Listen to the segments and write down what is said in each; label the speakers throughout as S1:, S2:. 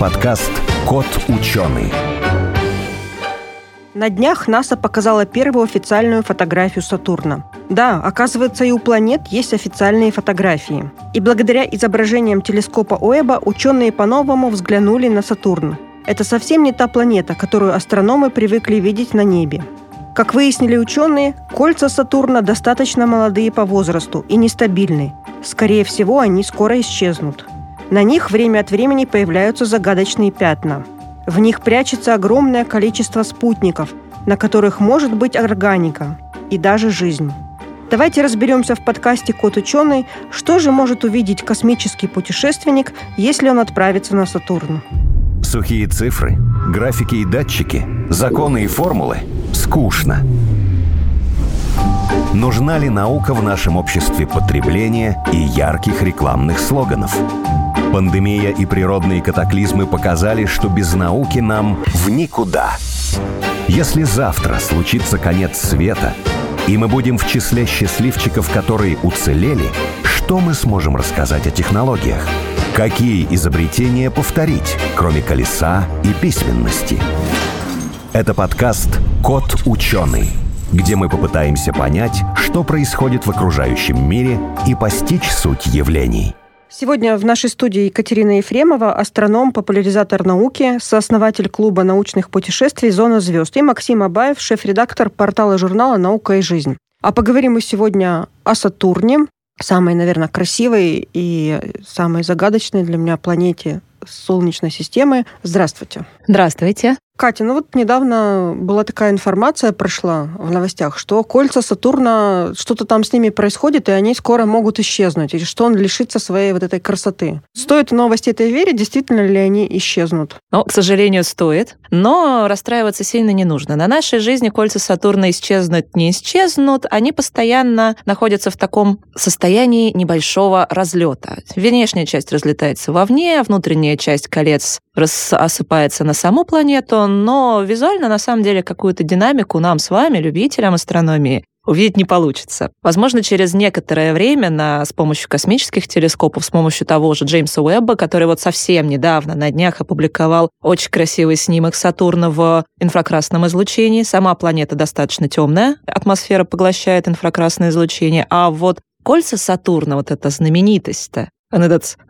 S1: подкаст «Кот ученый».
S2: На днях НАСА показала первую официальную фотографию Сатурна. Да, оказывается, и у планет есть официальные фотографии. И благодаря изображениям телескопа Уэба ученые по-новому взглянули на Сатурн. Это совсем не та планета, которую астрономы привыкли видеть на небе. Как выяснили ученые, кольца Сатурна достаточно молодые по возрасту и нестабильны. Скорее всего, они скоро исчезнут. На них время от времени появляются загадочные пятна. В них прячется огромное количество спутников, на которых может быть органика и даже жизнь. Давайте разберемся в подкасте «Кот ученый», что же может увидеть космический путешественник, если он отправится на Сатурн.
S1: Сухие цифры, графики и датчики, законы и формулы – скучно. Нужна ли наука в нашем обществе потребления и ярких рекламных слоганов? Пандемия и природные катаклизмы показали, что без науки нам в никуда. Если завтра случится конец света, и мы будем в числе счастливчиков, которые уцелели, что мы сможем рассказать о технологиях? Какие изобретения повторить, кроме колеса и письменности? Это подкаст «Кот ученый», где мы попытаемся понять, что происходит в окружающем мире и постичь суть явлений.
S2: Сегодня в нашей студии Екатерина Ефремова, астроном, популяризатор науки, сооснователь клуба научных путешествий «Зона звезд» и Максим Абаев, шеф-редактор портала журнала «Наука и жизнь». А поговорим мы сегодня о Сатурне, самой, наверное, красивой и самой загадочной для меня планете Солнечной системы. Здравствуйте.
S3: Здравствуйте.
S2: Катя, ну вот недавно была такая информация, прошла в новостях, что кольца Сатурна, что-то там с ними происходит, и они скоро могут исчезнуть, или что он лишится своей вот этой красоты. Стоит новости этой вере, действительно ли они исчезнут?
S3: Ну, к сожалению, стоит, но расстраиваться сильно не нужно. На нашей жизни кольца Сатурна исчезнут, не исчезнут, они постоянно находятся в таком состоянии небольшого разлета. Внешняя часть разлетается вовне, внутренняя часть колец осыпается на саму планету, но визуально, на самом деле, какую-то динамику нам с вами, любителям астрономии, увидеть не получится. Возможно, через некоторое время на, с помощью космических телескопов, с помощью того же Джеймса Уэбба, который вот совсем недавно на днях опубликовал очень красивый снимок Сатурна в инфракрасном излучении. Сама планета достаточно темная, атмосфера поглощает инфракрасное излучение, а вот кольца Сатурна, вот эта знаменитость-то,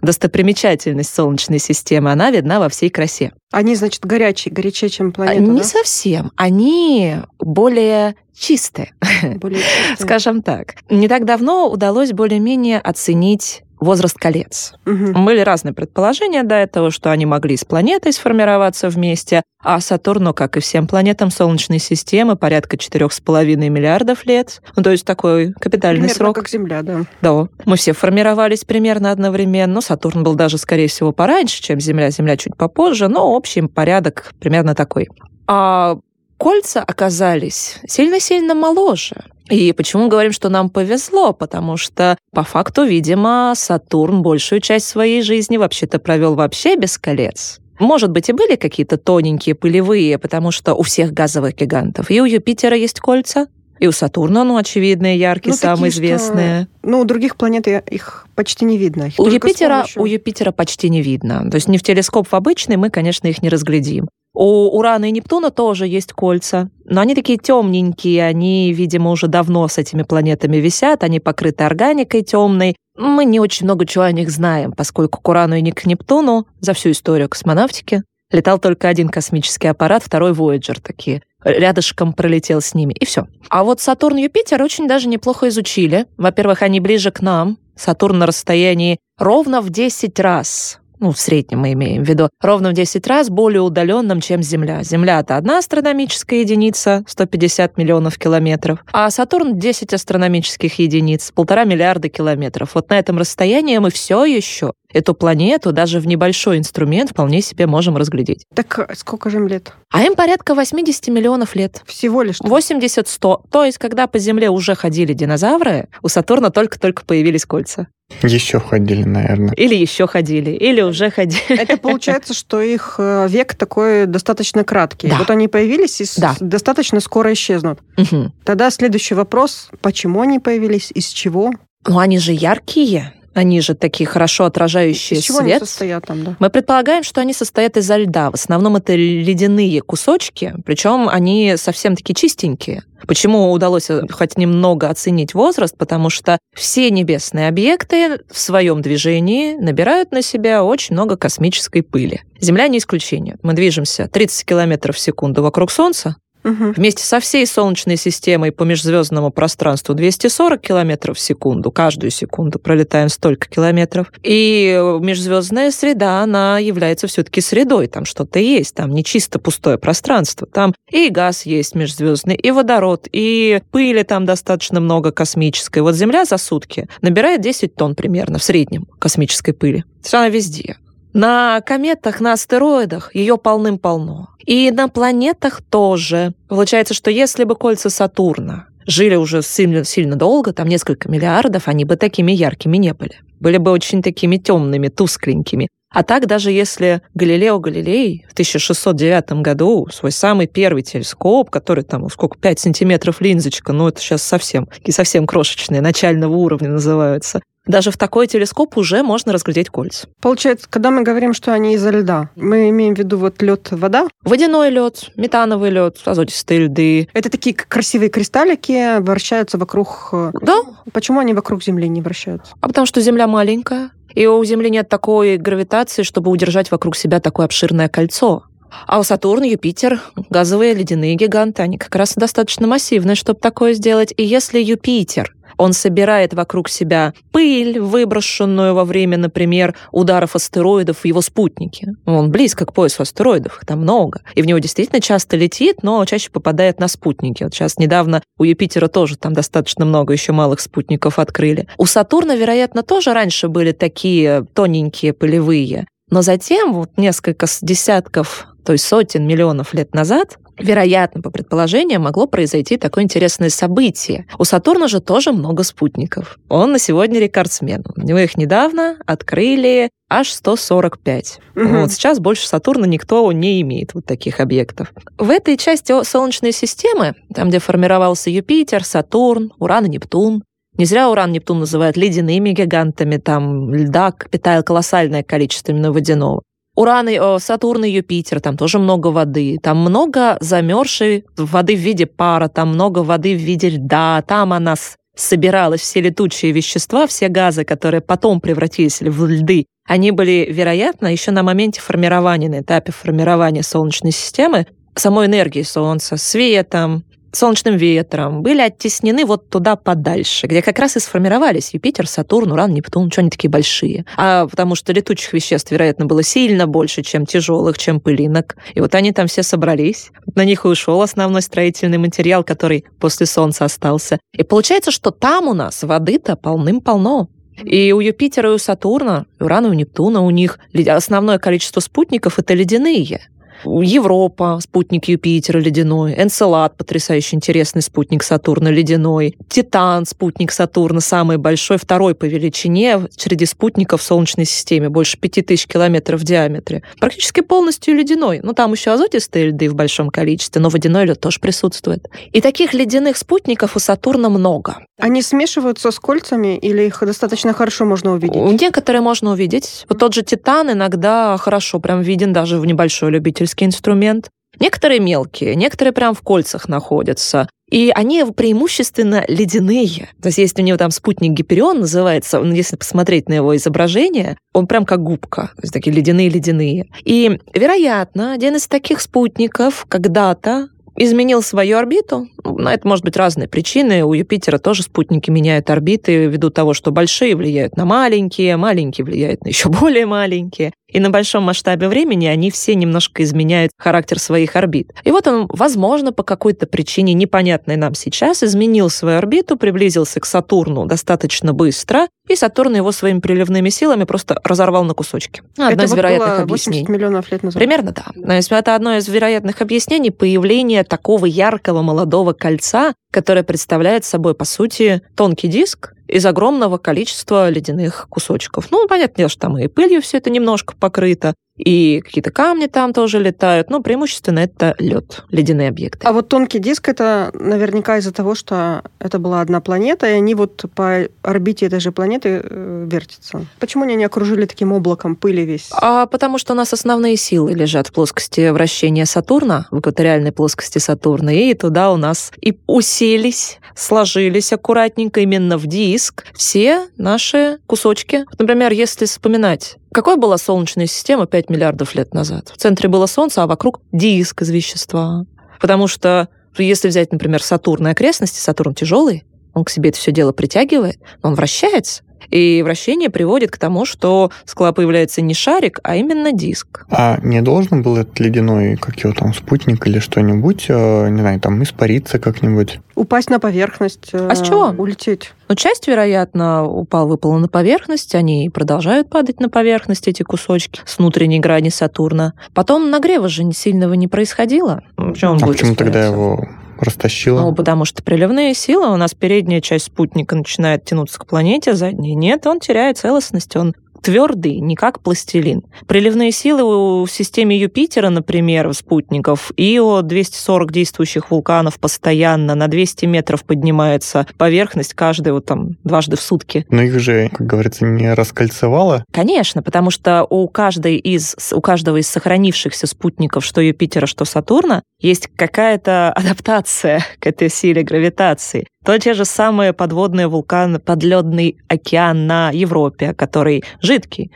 S3: достопримечательность Солнечной системы, она видна во всей красе.
S2: Они, значит, горячие, горячее, чем планета,
S3: Не
S2: да?
S3: совсем. Они более чистые, более чистые. скажем так. Не так давно удалось более-менее оценить возраст колец. Угу. Были разные предположения до этого, что они могли с планетой сформироваться вместе, а Сатурну, как и всем планетам Солнечной системы, порядка 4,5 миллиардов лет. Ну, то есть такой капитальный
S2: примерно
S3: срок.
S2: как Земля, да.
S3: Да. Мы все формировались примерно одновременно. Но Сатурн был даже, скорее всего, пораньше, чем Земля. Земля чуть попозже, но общий порядок примерно такой. А кольца оказались сильно-сильно моложе. И почему говорим, что нам повезло? Потому что, по факту, видимо, Сатурн большую часть своей жизни вообще-то провел вообще без колец. Может быть, и были какие-то тоненькие пылевые, потому что у всех газовых гигантов. И у Юпитера есть кольца, и у Сатурна, ну, очевидные, яркие, ну, самые такие, известные.
S2: Что... Ну, у других планет их почти не видно. Их
S3: у Юпитера, помощью... у Юпитера почти не видно. То есть не в телескоп в обычный мы, конечно, их не разглядим. У Урана и Нептуна тоже есть кольца, но они такие темненькие, они, видимо, уже давно с этими планетами висят, они покрыты органикой темной. Мы не очень много чего о них знаем, поскольку к Урану и к Нептуну за всю историю космонавтики летал только один космический аппарат, второй Voyager такие. Рядышком пролетел с ними, и все. А вот Сатурн и Юпитер очень даже неплохо изучили. Во-первых, они ближе к нам. Сатурн на расстоянии ровно в 10 раз ну, в среднем мы имеем в виду, ровно в 10 раз более удаленным, чем Земля. Земля — это одна астрономическая единица, 150 миллионов километров, а Сатурн — 10 астрономических единиц, полтора миллиарда километров. Вот на этом расстоянии мы все еще эту планету даже в небольшой инструмент вполне себе можем разглядеть.
S2: Так сколько же им лет?
S3: А им порядка 80 миллионов лет.
S2: Всего лишь?
S3: 80-100. То есть, когда по Земле уже ходили динозавры, у Сатурна только-только появились кольца.
S4: Еще ходили, наверное.
S3: Или еще ходили, или уже ходили.
S2: Это получается, что их э, век такой достаточно краткий. Да. Вот они появились и да. достаточно скоро исчезнут. Угу. Тогда следующий вопрос. Почему они появились? Из чего?
S3: Ну, они же яркие. Они же такие хорошо отражающие
S2: Из чего
S3: свет.
S2: они состоят там, да?
S3: Мы предполагаем, что они состоят изо льда. В основном это ледяные кусочки, причем они совсем такие чистенькие. Почему удалось э, хоть немного оценить возраст? Потому что все небесные объекты в своем движении набирают на себя очень много космической пыли. Земля не исключение. Мы движемся 30 километров в секунду вокруг Солнца,
S2: Мгм.
S3: Вместе со всей Солнечной системой по межзвездному пространству 240 километров в секунду. Каждую секунду пролетаем столько километров. И межзвездная среда, она является все-таки средой. Там что-то есть. Там не чисто пустое пространство. Там и газ есть межзвездный, и водород, и пыли там достаточно много космической. Вот Земля за сутки набирает 10 тонн примерно в среднем космической пыли. Есть она везде. На кометах, на астероидах ее полным-полно. И на планетах тоже. Получается, что если бы кольца Сатурна жили уже сильно, сильно долго, там несколько миллиардов, они бы такими яркими не были. Были бы очень такими темными, тускленькими. А так, даже если Галилео Галилей в 1609 году свой самый первый телескоп, который там, сколько, 5 сантиметров линзочка, ну это сейчас совсем, такие совсем крошечные, начального уровня называются, даже в такой телескоп уже можно разглядеть кольца.
S2: Получается, когда мы говорим, что они изо льда, мы имеем в виду вот лед, вода.
S3: Водяной лед, метановый лед, азотистые льды.
S2: Это такие красивые кристаллики вращаются вокруг... э,
S3: Да,
S2: Почему они вокруг Земли не вращаются?
S3: а потому что Земля маленькая, и у Земли нет такой гравитации, чтобы удержать вокруг себя такое обширное кольцо. А у Сатурна, Юпитер, газовые ледяные гиганты, они как раз достаточно массивные, чтобы такое сделать. И если Юпитер он собирает вокруг себя пыль, выброшенную во время, например, ударов астероидов в его спутники. Он близко к поясу астероидов, их там много. И в него действительно часто летит, но чаще попадает на спутники. Вот сейчас недавно у Юпитера тоже там достаточно много еще малых спутников открыли. У Сатурна, вероятно, тоже раньше были такие тоненькие пылевые. Но затем, вот несколько десятков, то есть сотен миллионов лет назад, вероятно, по предположениям, могло произойти такое интересное событие. У Сатурна же тоже много спутников. Он на сегодня рекордсмен. У него их недавно открыли аж 145.
S2: Мгм.
S3: Вот сейчас больше Сатурна никто не имеет вот таких объектов. В этой части Солнечной системы, там, где формировался Юпитер, Сатурн, Уран и Нептун, не зря Уран Нептун называют ледяными гигантами, там льда питает колоссальное количество именно водяного. Уран, и, Сатурн и Юпитер, там тоже много воды, там много замерзшей воды в виде пара, там много воды в виде льда, там она собиралась, все летучие вещества, все газы, которые потом превратились в льды, они были, вероятно, еще на моменте формирования, на этапе формирования Солнечной системы, самой энергии Солнца, светом, солнечным ветром, были оттеснены вот туда подальше, где как раз и сформировались Юпитер, Сатурн, Уран, Нептун, что они такие большие. А потому что летучих веществ, вероятно, было сильно больше, чем тяжелых, чем пылинок. И вот они там все собрались. На них и ушел основной строительный материал, который после Солнца остался. И получается, что там у нас воды-то полным-полно. И у Юпитера и у Сатурна, и Урана и у Нептуна у них основное количество спутников — это ледяные. Европа, спутник Юпитера ледяной, Энцелад, потрясающе интересный спутник Сатурна ледяной, Титан, спутник Сатурна, самый большой, второй по величине среди спутников в Солнечной системе, больше 5000 километров в диаметре. Практически полностью ледяной. Ну, там еще азотистые льды в большом количестве, но водяной лед тоже присутствует. И таких ледяных спутников у Сатурна много.
S2: Они смешиваются с кольцами или их достаточно хорошо можно увидеть?
S3: Некоторые можно увидеть. Вот тот же Титан иногда хорошо прям виден даже в небольшой любительский инструмент. Некоторые мелкие, некоторые прям в кольцах находятся. И они преимущественно ледяные. То есть если у него там спутник Гиперион называется, если посмотреть на его изображение, он прям как губка. То есть такие ледяные-ледяные. И, вероятно, один из таких спутников когда-то изменил свою орбиту. На это может быть разные причины. У Юпитера тоже спутники меняют орбиты ввиду того, что большие влияют на маленькие, маленькие влияют на еще более маленькие. И на большом масштабе времени они все немножко изменяют характер своих орбит. И вот он, возможно, по какой-то причине, непонятной нам сейчас, изменил свою орбиту, приблизился к Сатурну достаточно быстро, и Сатурн его своими приливными силами просто разорвал на кусочки. Одно
S2: Это
S3: из
S2: вот
S3: вероятных
S2: было 80
S3: объяснений.
S2: миллионов лет назад.
S3: Примерно да. Есть это одно из вероятных объяснений появления такого яркого молодого кольца, которое представляет собой, по сути, тонкий диск из огромного количества ледяных кусочков. Ну, понятно, что там и пылью все это немножко покрыто, и какие-то камни там тоже летают, но преимущественно это лед, ледяные объекты.
S2: А вот тонкий диск это наверняка из-за того, что это была одна планета, и они вот по орбите этой же планеты э, вертятся. Почему они не окружили таким облаком пыли весь?
S3: А потому что у нас основные силы лежат в плоскости вращения Сатурна, в экваториальной плоскости Сатурна, и туда у нас и уселись, сложились аккуратненько именно в диск все наши кусочки. Например, если вспоминать какой была Солнечная система 5 миллиардов лет назад? В центре было Солнце, а вокруг диск из вещества. Потому что если взять, например, Сатурн и окрестности, Сатурн тяжелый, он к себе это все дело притягивает, но он вращается. И вращение приводит к тому, что скла появляется не шарик, а именно диск.
S4: А не должен был этот ледяной, как его там, спутник или что-нибудь, э, не знаю, там испариться как-нибудь?
S2: Упасть на поверхность.
S3: А с чего?
S2: Улететь.
S3: Ну, часть, вероятно, упал, выпала на поверхность, они продолжают падать на поверхность, эти кусочки с внутренней грани Сатурна. Потом нагрева же сильного не происходило.
S4: Почему он а почему тогда его растащила?
S3: Ну, потому что приливные силы, у нас передняя часть спутника начинает тянуться к планете, задняя нет, он теряет целостность, он твердый, не как пластилин. Приливные силы в системе Юпитера, например, спутников, Ио 240 действующих вулканов постоянно на 200 метров поднимается поверхность каждый вот там дважды в сутки.
S4: Но их же, как говорится, не раскольцевало?
S3: Конечно, потому что у, каждой из, у каждого из сохранившихся спутников, что Юпитера, что Сатурна, есть какая-то адаптация к этой силе гравитации. То те же самые подводные вулканы, подледный океан на Европе, который жидкий.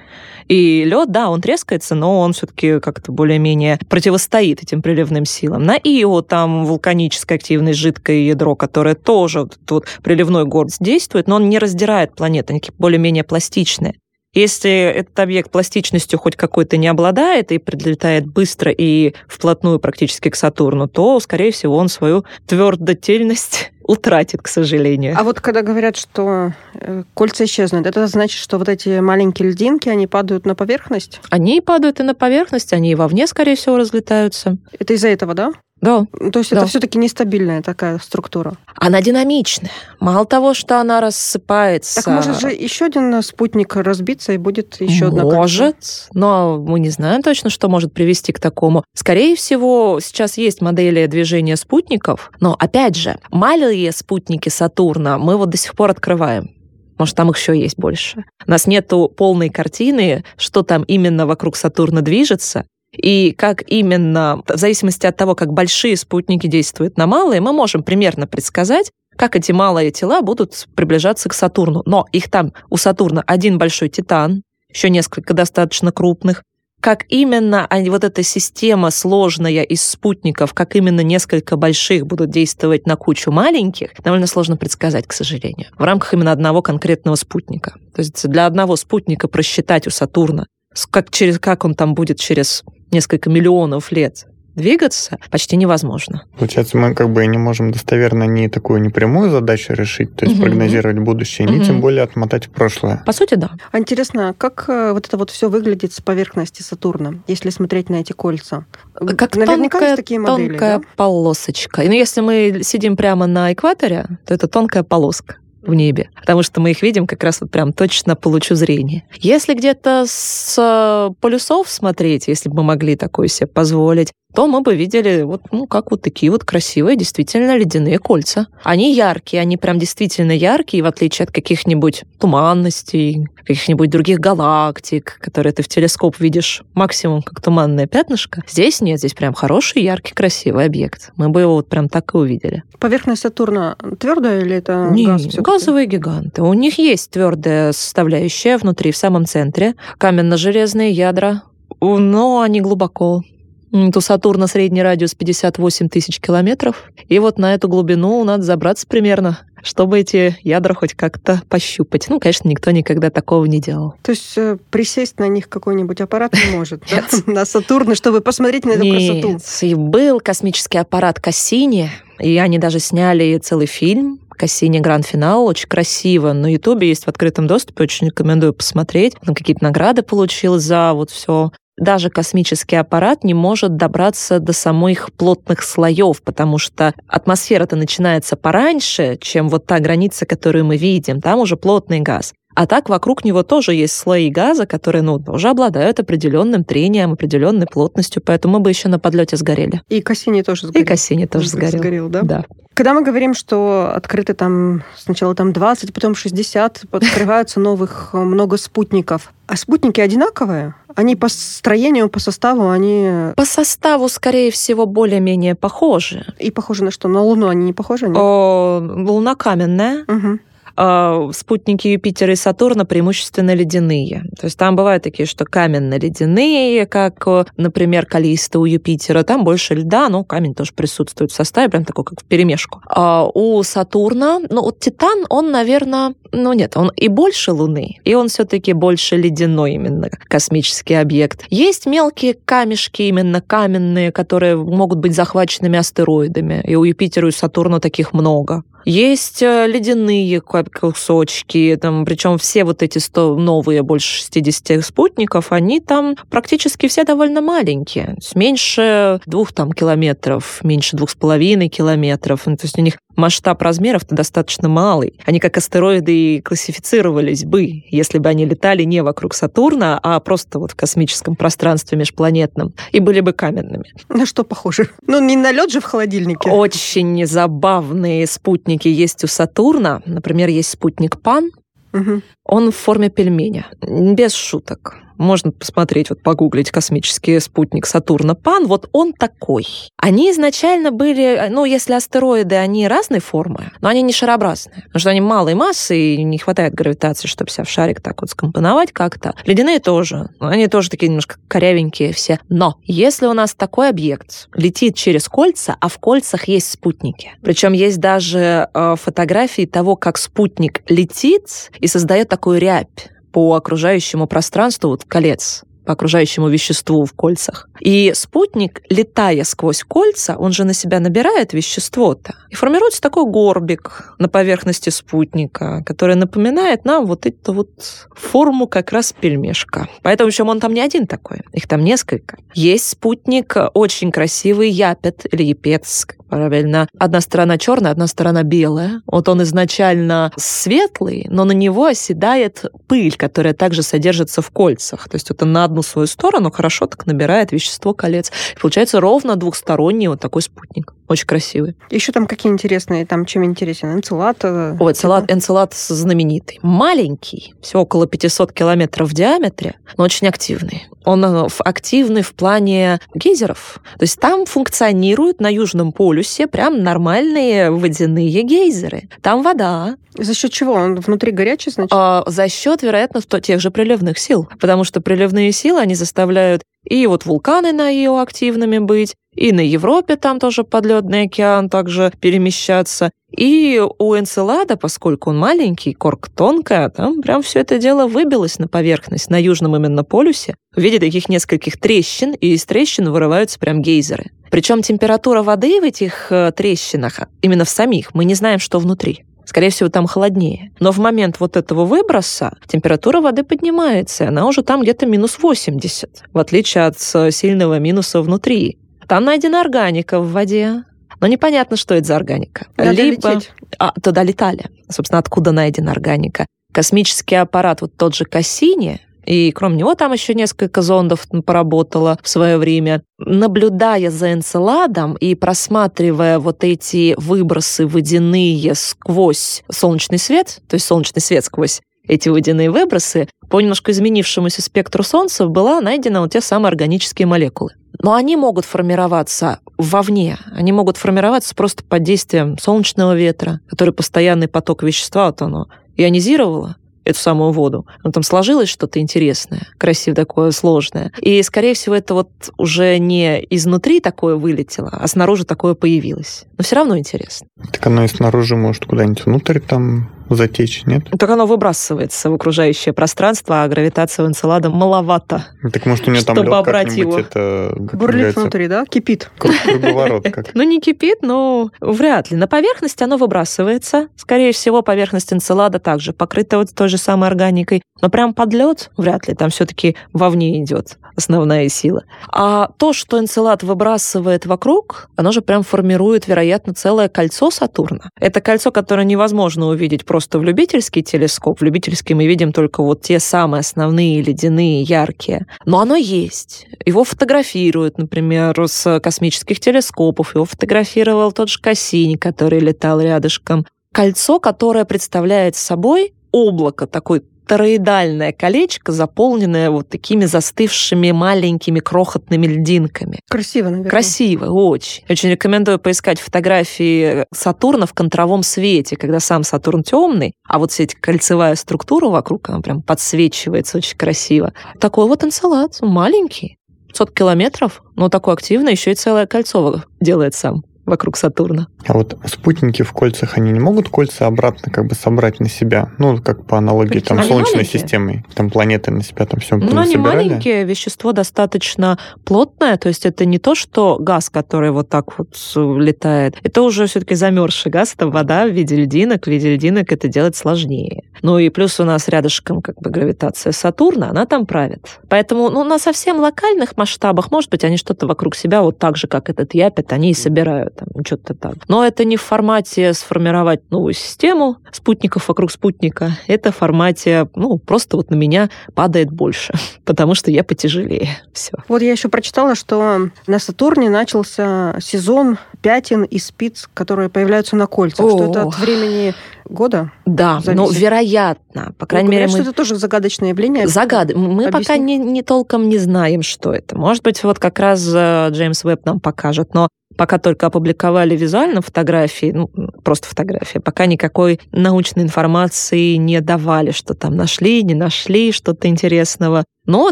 S3: И лед, да, он трескается, но он все-таки как-то более-менее противостоит этим приливным силам. На Ио там вулканическое активное жидкое ядро, которое тоже тут приливной город действует, но он не раздирает планеты, они более-менее пластичные. Если этот объект пластичностью хоть какой-то не обладает и прилетает быстро и вплотную практически к Сатурну, то, скорее всего, он свою твердотельность утратит, к сожалению.
S2: А вот когда говорят, что э, кольца исчезнут, это значит, что вот эти маленькие льдинки, они падают на поверхность?
S3: Они падают и на поверхность, они и вовне, скорее всего, разлетаются.
S2: Это из-за этого, да?
S3: Да.
S2: То есть
S3: да.
S2: это все-таки нестабильная такая структура.
S3: Она динамичная. Мало того, что она рассыпается.
S2: Так может же еще один спутник разбиться и будет еще
S3: одна. Может, но мы не знаем точно, что может привести к такому. Скорее всего, сейчас есть модели движения спутников, но опять же, малые спутники Сатурна мы вот до сих пор открываем. Может, там их еще есть больше. У нас нету полной картины, что там именно вокруг Сатурна движется, и как именно, в зависимости от того, как большие спутники действуют на малые, мы можем примерно предсказать, как эти малые тела будут приближаться к Сатурну. Но их там у Сатурна один большой Титан, еще несколько достаточно крупных. Как именно они, вот эта система сложная из спутников, как именно несколько больших будут действовать на кучу маленьких, довольно сложно предсказать, к сожалению, в рамках именно одного конкретного спутника. То есть для одного спутника просчитать у Сатурна, как, через, как он там будет через несколько миллионов лет двигаться почти невозможно.
S4: Получается, мы как бы не можем достоверно ни такую непрямую задачу решить, то есть угу. прогнозировать будущее, угу. ни тем более отмотать в прошлое.
S3: По сути, да.
S2: А интересно, как э, вот это вот все выглядит с поверхности Сатурна, если смотреть на эти кольца?
S3: Как Наверняка тонкая, есть такие модели, тонкая да? полосочка. И ну, если мы сидим прямо на экваторе, то это тонкая полоска в небе, потому что мы их видим как раз вот прям точно по лучу зрения. Если где-то с э, полюсов смотреть, если бы мы могли такое себе позволить, то мы бы видели вот, ну, как вот такие вот красивые, действительно ледяные кольца. Они яркие, они прям действительно яркие, в отличие от каких-нибудь туманностей, каких-нибудь других галактик, которые ты в телескоп видишь максимум как туманное пятнышко. Здесь нет, здесь прям хороший, яркий, красивый объект. Мы бы его вот прям так и увидели.
S2: Поверхность Сатурна твердая или это
S3: не,
S2: газ?
S3: Газовые гиганты. У них есть твердая составляющая внутри, в самом центре. Каменно-железные ядра, но они глубоко у Сатурна средний радиус 58 тысяч километров. И вот на эту глубину надо забраться примерно, чтобы эти ядра хоть как-то пощупать. Ну, конечно, никто никогда такого не делал.
S2: То есть э, присесть на них какой-нибудь аппарат не может, На Сатурна, чтобы посмотреть на эту красоту?
S3: Был космический аппарат Кассини, и они даже сняли целый фильм Кассини Гранд Финал. Очень красиво. На Ютубе есть в открытом доступе. Очень рекомендую посмотреть. Он какие-то награды получил за вот все даже космический аппарат не может добраться до самых плотных слоев, потому что атмосфера-то начинается пораньше, чем вот та граница, которую мы видим. Там уже плотный газ. А так вокруг него тоже есть слои газа, которые, ну, тоже обладают определенным трением, определенной плотностью, поэтому мы бы еще на подрете сгорели.
S2: И Кассини тоже сгорел.
S3: И Кассини тоже сгорел.
S2: Сгорел, да?
S3: Да.
S2: Когда мы говорим, что открыты там сначала там 20, потом 60, открываются новых много спутников, а спутники одинаковые? Они по строению, по составу, они...
S3: По составу, скорее всего, более-менее похожи.
S2: И похожи на что? На Луну они не похожи? Нет?
S3: О, Луна каменная.
S2: Угу.
S3: А, спутники Юпитера и Сатурна преимущественно ледяные. То есть там бывают такие, что каменно-ледяные, как, например, Калиста у Юпитера. Там больше льда, но камень тоже присутствует в составе, прям такой, как в перемешку. А у Сатурна, ну, вот Титан, он, наверное, ну нет, он и больше Луны, и он все-таки больше ледяной именно космический объект. Есть мелкие камешки, именно каменные, которые могут быть захваченными астероидами. И у Юпитера и Сатурна таких много. Есть э, ледяные кусочки, там, причем все вот эти 100 новые, больше 60 спутников, они там практически все довольно маленькие, меньше двух там километров, меньше двух с половиной километров. Ну, то есть у них масштаб размеров-то достаточно малый. Они как астероиды и классифицировались бы, если бы они летали не вокруг Сатурна, а просто вот в космическом пространстве межпланетном и были бы каменными.
S2: На что похоже? Ну, не на лед же в холодильнике.
S3: Очень забавные спутники есть у Сатурна. Например, есть спутник Пан,
S2: Угу.
S3: он в форме пельменя. Без шуток. Можно посмотреть, вот погуглить космический спутник Сатурна Пан. Вот он такой. Они изначально были, ну, если астероиды, они разной формы, но они не шарообразные. Потому что они малой массы, и не хватает гравитации, чтобы себя в шарик так вот скомпоновать как-то. Ледяные тоже. Они тоже такие немножко корявенькие все. Но если у нас такой объект летит через кольца, а в кольцах есть спутники, причем есть даже э, фотографии того, как спутник летит и создает такую рябь по окружающему пространству вот, колец по окружающему веществу в кольцах. И спутник, летая сквозь кольца, он же на себя набирает вещество-то. И формируется такой горбик на поверхности спутника, который напоминает нам вот эту вот форму как раз пельмешка. Поэтому, причем он там не один такой, их там несколько. Есть спутник очень красивый Япет или Епец, правильно. Одна сторона черная, одна сторона белая. Вот он изначально светлый, но на него оседает пыль, которая также содержится в кольцах. То есть это на одну свою сторону хорошо так набирает вещество колец. И получается ровно двухсторонний вот такой спутник. Очень красивый.
S2: Еще там какие интересные, там чем интересен? Энцелад? э,
S3: Ой, энцелад, энцелад знаменитый. Маленький, всего около 500 километров в диаметре, но очень активный. Он э, активный в плане гейзеров. То есть там функционируют на Южном полюсе прям нормальные водяные гейзеры. Там вода,
S2: За счет чего? Он внутри горячий, значит?
S3: а, за счет, вероятно, тех же приливных сил. Потому что приливные силы, они заставляют и вот вулканы на Ио активными быть, и на Европе там тоже подледный океан также перемещаться. И у Энцелада, поскольку он маленький, корка тонкая, там прям все это дело выбилось на поверхность, на южном именно полюсе, в виде таких нескольких трещин, и из трещин вырываются прям гейзеры. Причем температура воды в этих э, трещинах, именно в самих, мы не знаем, что внутри. Скорее всего, там холоднее. Но в момент вот этого выброса температура воды поднимается, и она уже там где-то минус 80, в отличие от э, сильного минуса внутри. Там найдена органика в воде, но непонятно, что это за органика.
S2: Надо
S3: Либо...
S2: лететь.
S3: А, туда летали. Собственно, откуда найдена органика. Космический аппарат, вот тот же Кассини, и кроме него там еще несколько зондов поработало в свое время. Наблюдая за Энцеладом и просматривая вот эти выбросы водяные сквозь солнечный свет, то есть солнечный свет сквозь эти водяные выбросы, по немножко изменившемуся спектру Солнца была найдена вот те самые органические молекулы. Но они могут формироваться вовне. Они могут формироваться просто под действием солнечного ветра, который постоянный поток вещества, вот оно ионизировало эту самую воду. Но там сложилось что-то интересное, красивое такое, сложное. И, скорее всего, это вот уже не изнутри такое вылетело, а снаружи такое появилось. Но все равно интересно.
S4: Так оно и снаружи может куда-нибудь внутрь там затечь, нет?
S3: Так оно выбрасывается в окружающее пространство, а гравитация у Энцелада маловато.
S4: Так может у нее там
S3: Чтобы
S4: лед как-нибудь
S3: его.
S4: это... как
S2: Бурлит внутри, да? Кипит.
S4: круг- Круговорот как.
S3: Ну, не кипит, но вряд ли. На поверхности оно выбрасывается. Скорее всего, поверхность Энцелада также покрыта вот той же самой органикой. Но прям подлет вряд ли, там все-таки вовне идет основная сила. А то, что Энцелад выбрасывает вокруг, оно же прям формирует, вероятно, целое кольцо Сатурна. Это кольцо, которое невозможно увидеть просто в любительский телескоп. В любительский мы видим только вот те самые основные ледяные, яркие. Но оно есть. Его фотографируют, например, с космических телескопов. Его фотографировал тот же Кассини, который летал рядышком. Кольцо, которое представляет собой облако, такой тороидальное колечко, заполненное вот такими застывшими маленькими крохотными льдинками.
S2: Красиво, наверное.
S3: Красиво, очень. Очень рекомендую поискать фотографии Сатурна в контровом свете, когда сам Сатурн темный, а вот вся эта кольцевая структура вокруг, она прям подсвечивается очень красиво. Такой вот инсалат, маленький, 500 километров, но такой активный, еще и целое кольцо делает сам вокруг Сатурна.
S4: А вот спутники в кольцах, они не могут кольца обратно как бы собрать на себя? Ну, как по аналогии там
S3: они
S4: Солнечной
S3: маленькие?
S4: системы. Там планеты на себя там все
S3: Ну, они маленькие, вещество достаточно плотное, то есть это не то, что газ, который вот так вот летает, это уже все-таки замерзший газ, это вода в виде льдинок, в виде льдинок это делать сложнее. Ну и плюс у нас рядышком как бы гравитация Сатурна, она там правит. Поэтому ну, на совсем локальных масштабах, может быть, они что-то вокруг себя вот так же, как этот япет, они и собирают там что-то так. Но это не в формате сформировать новую систему спутников вокруг спутника, это в формате, ну, просто вот на меня падает больше, потому что я потяжелее. Все.
S2: Вот я еще прочитала, что на Сатурне начался сезон пятен и спиц, которые появляются на кольцах. Что это от
S3: О.
S2: времени года?
S3: Да, ну,
S2: Зависит.
S3: вероятно. По крайней
S2: Ну,
S3: мере,
S2: говорят,
S3: мы...
S2: что это тоже загадочное явление.
S3: Загад... Мы
S2: Объясни.
S3: пока не, не толком не знаем, что это. Может быть, вот как раз э, Джеймс Уэбб нам покажет, но пока только опубликовали визуально фотографии, ну, просто фотографии, пока никакой научной информации не давали, что там нашли, не нашли что-то интересного. Но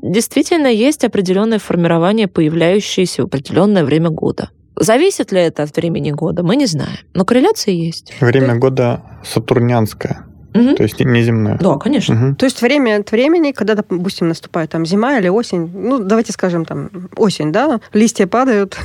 S3: действительно есть определенное формирование, появляющееся в определенное время года. Зависит ли это от времени года, мы не знаем. Но корреляция есть.
S4: Время года сатурнянское, То есть не земное.
S3: Да, конечно.
S4: Мгм.
S2: То есть время от времени, когда, допустим, наступает там зима или осень, ну, давайте скажем там осень, да, листья падают,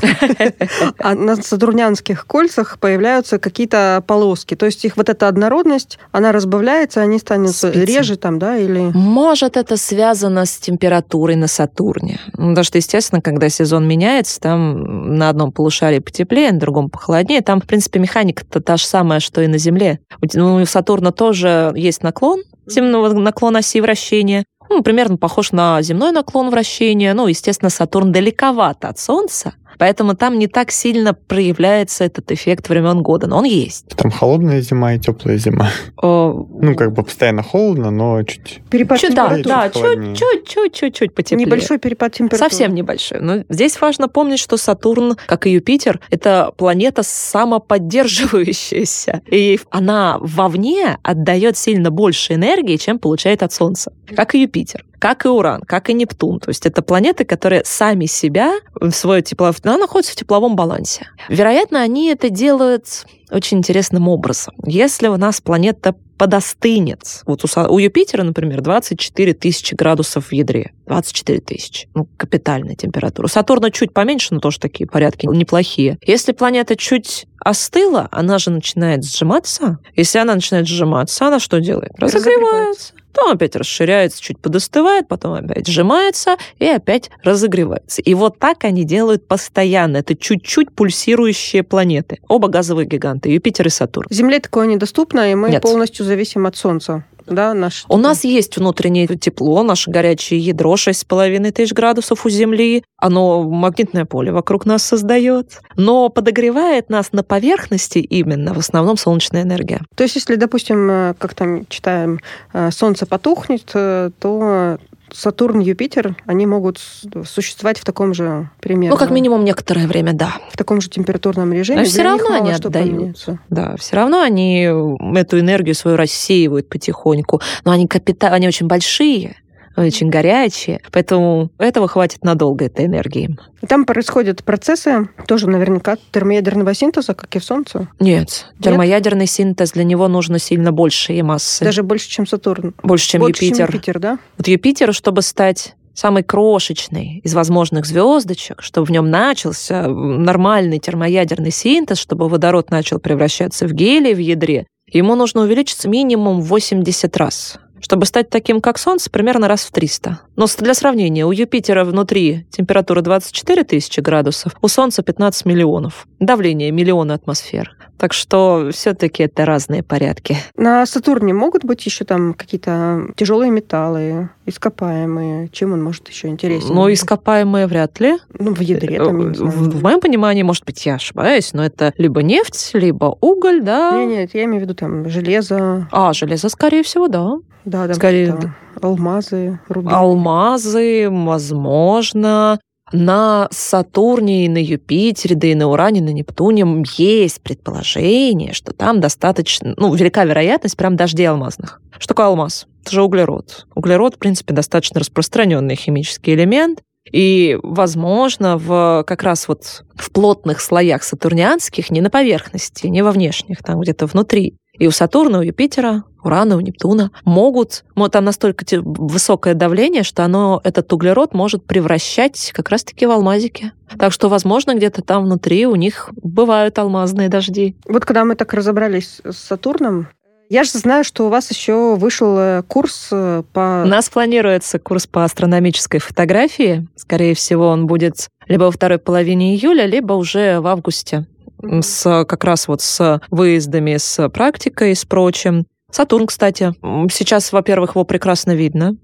S2: а на сатурнянских кольцах появляются какие-то полоски. То есть их вот эта однородность, она разбавляется, они
S3: Спицы.
S2: реже там, да, или...
S3: Может, это связано с температурой на Сатурне. Ну, Потому что, естественно, когда сезон меняется, там на одном полушарии потеплее, на другом похолоднее. Там, в принципе, механика-то та же самая, что и на Земле. Ну, у Сатурна тоже есть наклон, земного наклон оси вращения. Ну, примерно похож на земной наклон вращения. Ну, естественно, Сатурн далековато от Солнца, поэтому там не так сильно проявляется этот эффект времен года, но он есть.
S4: Там холодная зима и теплая зима.
S3: О,
S4: Ну, как бы постоянно холодно, но чуть...
S2: Перепад
S3: чуть- да,
S2: температуры.
S3: да,
S4: чуть холоднее.
S3: чуть-чуть, чуть-чуть потеплее.
S2: Небольшой перепад температуры.
S3: Совсем небольшой. Но здесь важно помнить, что Сатурн, как и Юпитер, это планета самоподдерживающаяся. И она вовне отдает сильно больше энергии, чем получает от Солнца. Как и Юпитер, как и Уран, как и Нептун. То есть это планеты, которые сами себя в свой тепло... Она находится в тепловом балансе. Вероятно, они это делают очень интересным образом. Если у нас планета подостынет. Вот у, у Юпитера, например, 24 тысячи градусов в ядре. 24 тысячи. Ну, капитальная температура. У Сатурна чуть поменьше, но тоже такие порядки неплохие. Если планета чуть остыла, она же начинает сжиматься. Если она начинает сжиматься, она что делает? Разогревается. Потом опять расширяется, чуть подостывает, потом опять сжимается и опять разогревается. И вот так они делают постоянно. Это чуть-чуть пульсирующие планеты. Оба газовые гиганты, Юпитер и Сатурн.
S2: Земле такое недоступно, и мы
S3: Нет.
S2: полностью зависим от Солнца. Да, наш...
S3: У нас есть внутреннее тепло, наше горячее ядро 6,5 тысяч градусов у Земли. Оно магнитное поле вокруг нас создает. Но подогревает нас на поверхности именно в основном солнечная энергия.
S2: То есть, если, допустим, э, как там читаем, э, Солнце потухнет, э, то Сатурн, Юпитер, они могут существовать в таком же примерно.
S3: Ну, как минимум некоторое время, да.
S2: В таком же температурном режиме.
S3: Но
S2: них
S3: равно они
S2: что
S3: отдают.
S2: поменяется.
S3: Да, все равно они эту энергию свою рассеивают потихоньку. Но они, капита... они очень большие, очень горячие, поэтому этого хватит надолго, этой энергии.
S2: Там происходят процессы, тоже наверняка термоядерного синтеза, как и в Солнце.
S3: Нет, термоядерный синтез для него нужно сильно большие массы.
S2: Даже больше, чем Сатурн.
S3: больше, чем
S2: больше,
S3: Юпитер.
S2: чем Юпитер, да?
S3: Вот Юпитеру, чтобы стать самой крошечной из возможных звездочек, чтобы в нем начался нормальный термоядерный синтез, чтобы водород начал превращаться в гелий в ядре, ему нужно увеличиться минимум в 80 раз. Чтобы стать таким, как Солнце, примерно раз в 300. Но для сравнения, у Юпитера внутри температура 24 тысячи градусов, у Солнца 15 миллионов. Давление миллионы атмосфер. Так что все-таки это разные порядки.
S2: На Сатурне могут быть еще там какие-то тяжелые металлы, ископаемые. Чем он может еще интересен?
S3: Ну, ископаемые вряд ли.
S2: Ну, в ядре там, знаю.
S3: В, в моем понимании, может быть, я ошибаюсь, но это либо нефть, либо уголь, да?
S2: Нет, нет, я имею в виду там железо.
S3: А, железо, скорее всего, да.
S2: Да, да.
S3: Скорее,
S2: алмазы, рубины.
S3: Алмазы, возможно. На Сатурне и на Юпитере, да и на Уране, на Нептуне есть предположение, что там достаточно, ну, велика вероятность прям дождей алмазных. Что такое алмаз? Это же углерод. Углерод, в принципе, достаточно распространенный химический элемент. И, возможно, в, как раз вот в плотных слоях сатурнианских, не на поверхности, не во внешних, там где-то внутри, и у Сатурна, у Юпитера, Урана, у Нептуна могут, вот там настолько высокое давление, что оно, этот углерод может превращать как раз-таки в алмазики. Так что, возможно, где-то там внутри у них бывают алмазные дожди.
S2: Вот когда мы так разобрались с Сатурном, я же знаю, что у вас еще вышел э, курс э, по...
S3: У нас планируется курс по астрономической фотографии. Скорее всего, он будет либо во второй половине июля, либо уже в августе с как раз вот с выездами, с практикой, с прочим. Сатурн, кстати, сейчас, во-первых, его прекрасно видно.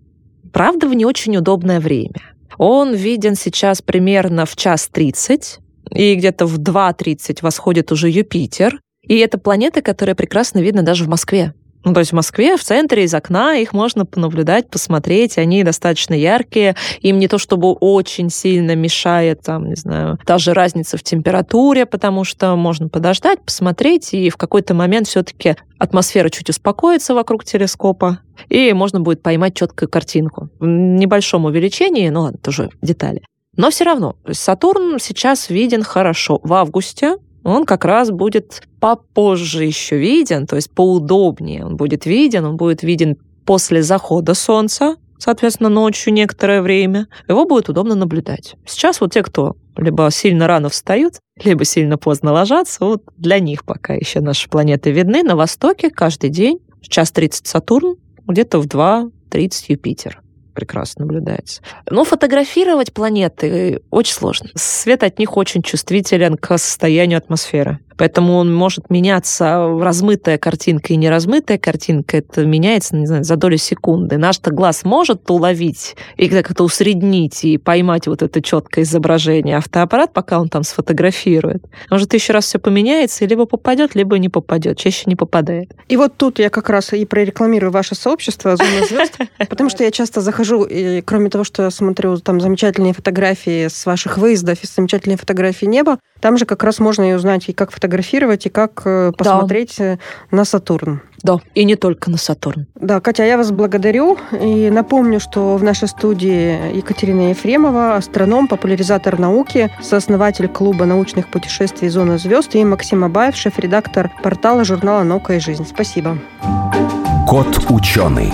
S3: Правда, в не очень удобное время. Он виден сейчас примерно в час тридцать, и где-то в 2.30 восходит уже Юпитер. И это планеты, которые прекрасно видно даже в Москве. Ну, то есть в Москве, в центре, из окна их можно понаблюдать, посмотреть. Они достаточно яркие. Им не то чтобы очень сильно мешает, там, не знаю, даже разница в температуре, потому что можно подождать, посмотреть, и в какой-то момент все-таки атмосфера чуть успокоится вокруг телескопа, и можно будет поймать четкую картинку. В небольшом увеличении, ну ладно, тоже детали. Но все равно, Сатурн сейчас виден хорошо. В августе он как раз будет попозже еще виден, то есть поудобнее он будет виден, он будет виден после захода солнца, соответственно, ночью некоторое время, его будет удобно наблюдать. Сейчас вот те, кто либо сильно рано встают, либо сильно поздно ложатся, вот для них пока еще наши планеты видны. На востоке каждый день в час 30 Сатурн, где-то в 2.30 Юпитер прекрасно наблюдается. Но фотографировать планеты очень сложно. Свет от них очень чувствителен к состоянию атмосферы. Поэтому он может меняться, размытая картинка и неразмытая картинка, это меняется, не знаю, за долю секунды. Наш-то глаз может уловить и как-то усреднить и поймать вот это четкое изображение. Автоаппарат, пока он там сфотографирует, может еще раз все поменяется, и либо попадет, либо не попадет. Чаще не попадает.
S2: И вот тут я как раз и прорекламирую ваше сообщество «Зона звезд», потому что я часто захожу, и кроме того, что я смотрю там замечательные фотографии с ваших выездов и замечательные фотографии неба, там же как раз можно и узнать, и как фотографировать, и как э, посмотреть да. Э, на Сатурн.
S3: Да, и не только на Сатурн.
S2: Да, Катя, я вас благодарю. И напомню, что в нашей студии Екатерина Ефремова, астроном, популяризатор науки, сооснователь клуба научных путешествий «Зона звезд» и Максим Абаев, шеф-редактор портала журнала «Наука и жизнь». Спасибо.
S1: Кот ученый.